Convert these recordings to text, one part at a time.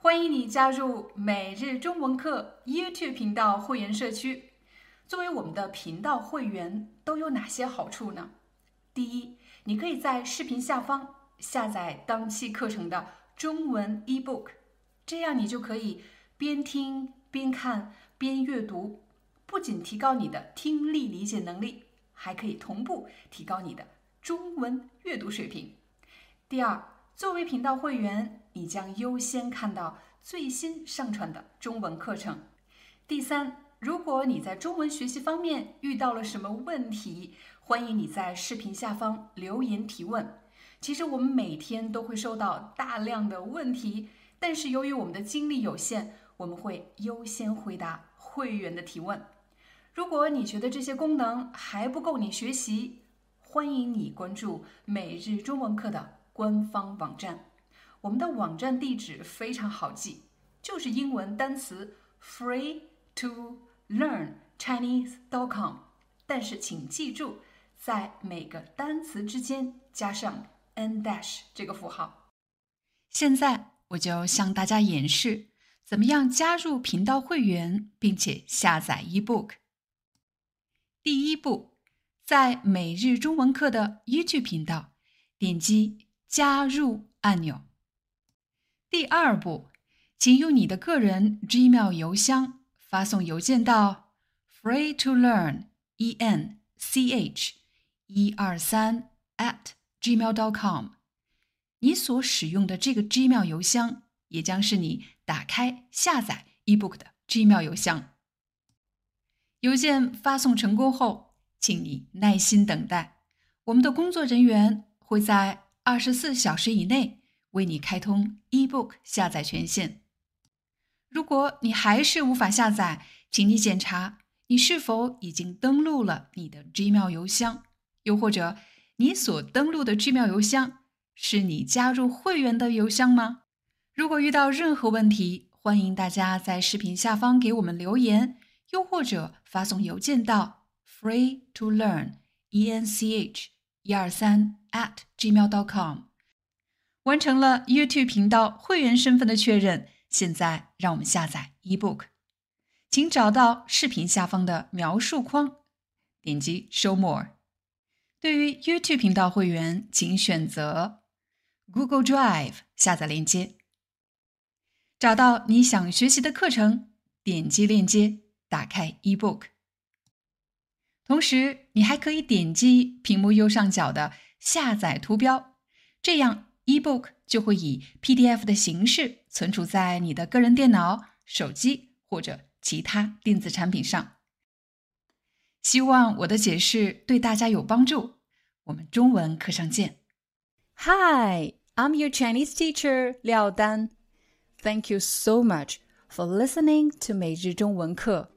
欢迎你加入每日中文课 YouTube 频道会员社区。作为我们的频道会员，都有哪些好处呢？第一，你可以在视频下方下载当期课程的中文 eBook，这样你就可以边听边看边阅读，不仅提高你的听力理解能力，还可以同步提高你的中文阅读水平。第二，作为频道会员，你将优先看到最新上传的中文课程。第三，如果你在中文学习方面遇到了什么问题，欢迎你在视频下方留言提问。其实我们每天都会收到大量的问题，但是由于我们的精力有限，我们会优先回答会员的提问。如果你觉得这些功能还不够你学习，欢迎你关注每日中文课的。官方网站，我们的网站地址非常好记，就是英文单词 free to learn chinese dot com。但是请记住，在每个单词之间加上 n dash 这个符号。现在我就向大家演示怎么样加入频道会员，并且下载 ebook。第一步，在每日中文课的依据频道点击。加入按钮。第二步，请用你的个人 Gmail 邮箱发送邮件到 free to learn e n c h 一二三 at gmail dot com。你所使用的这个 Gmail 邮箱也将是你打开下载 eBook 的 Gmail 邮箱。邮件发送成功后，请你耐心等待，我们的工作人员会在。二十四小时以内为你开通 eBook 下载权限。如果你还是无法下载，请你检查你是否已经登录了你的 Gmail 邮箱，又或者你所登录的 Gmail 邮箱是你加入会员的邮箱吗？如果遇到任何问题，欢迎大家在视频下方给我们留言，又或者发送邮件到 free to learn e n c h 一二三 at gmail.com，完成了 YouTube 频道会员身份的确认。现在让我们下载 eBook，请找到视频下方的描述框，点击 Show More。对于 YouTube 频道会员，请选择 Google Drive 下载链接。找到你想学习的课程，点击链接，打开 eBook。同时，你还可以点击屏幕右上角的下载图标，这样 eBook 就会以 PDF 的形式存储在你的个人电脑、手机或者其他电子产品上。希望我的解释对大家有帮助。我们中文课上见。Hi, I'm your Chinese teacher 廖丹。Thank you so much for listening to 每日中文课。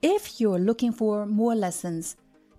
If you're looking for more lessons,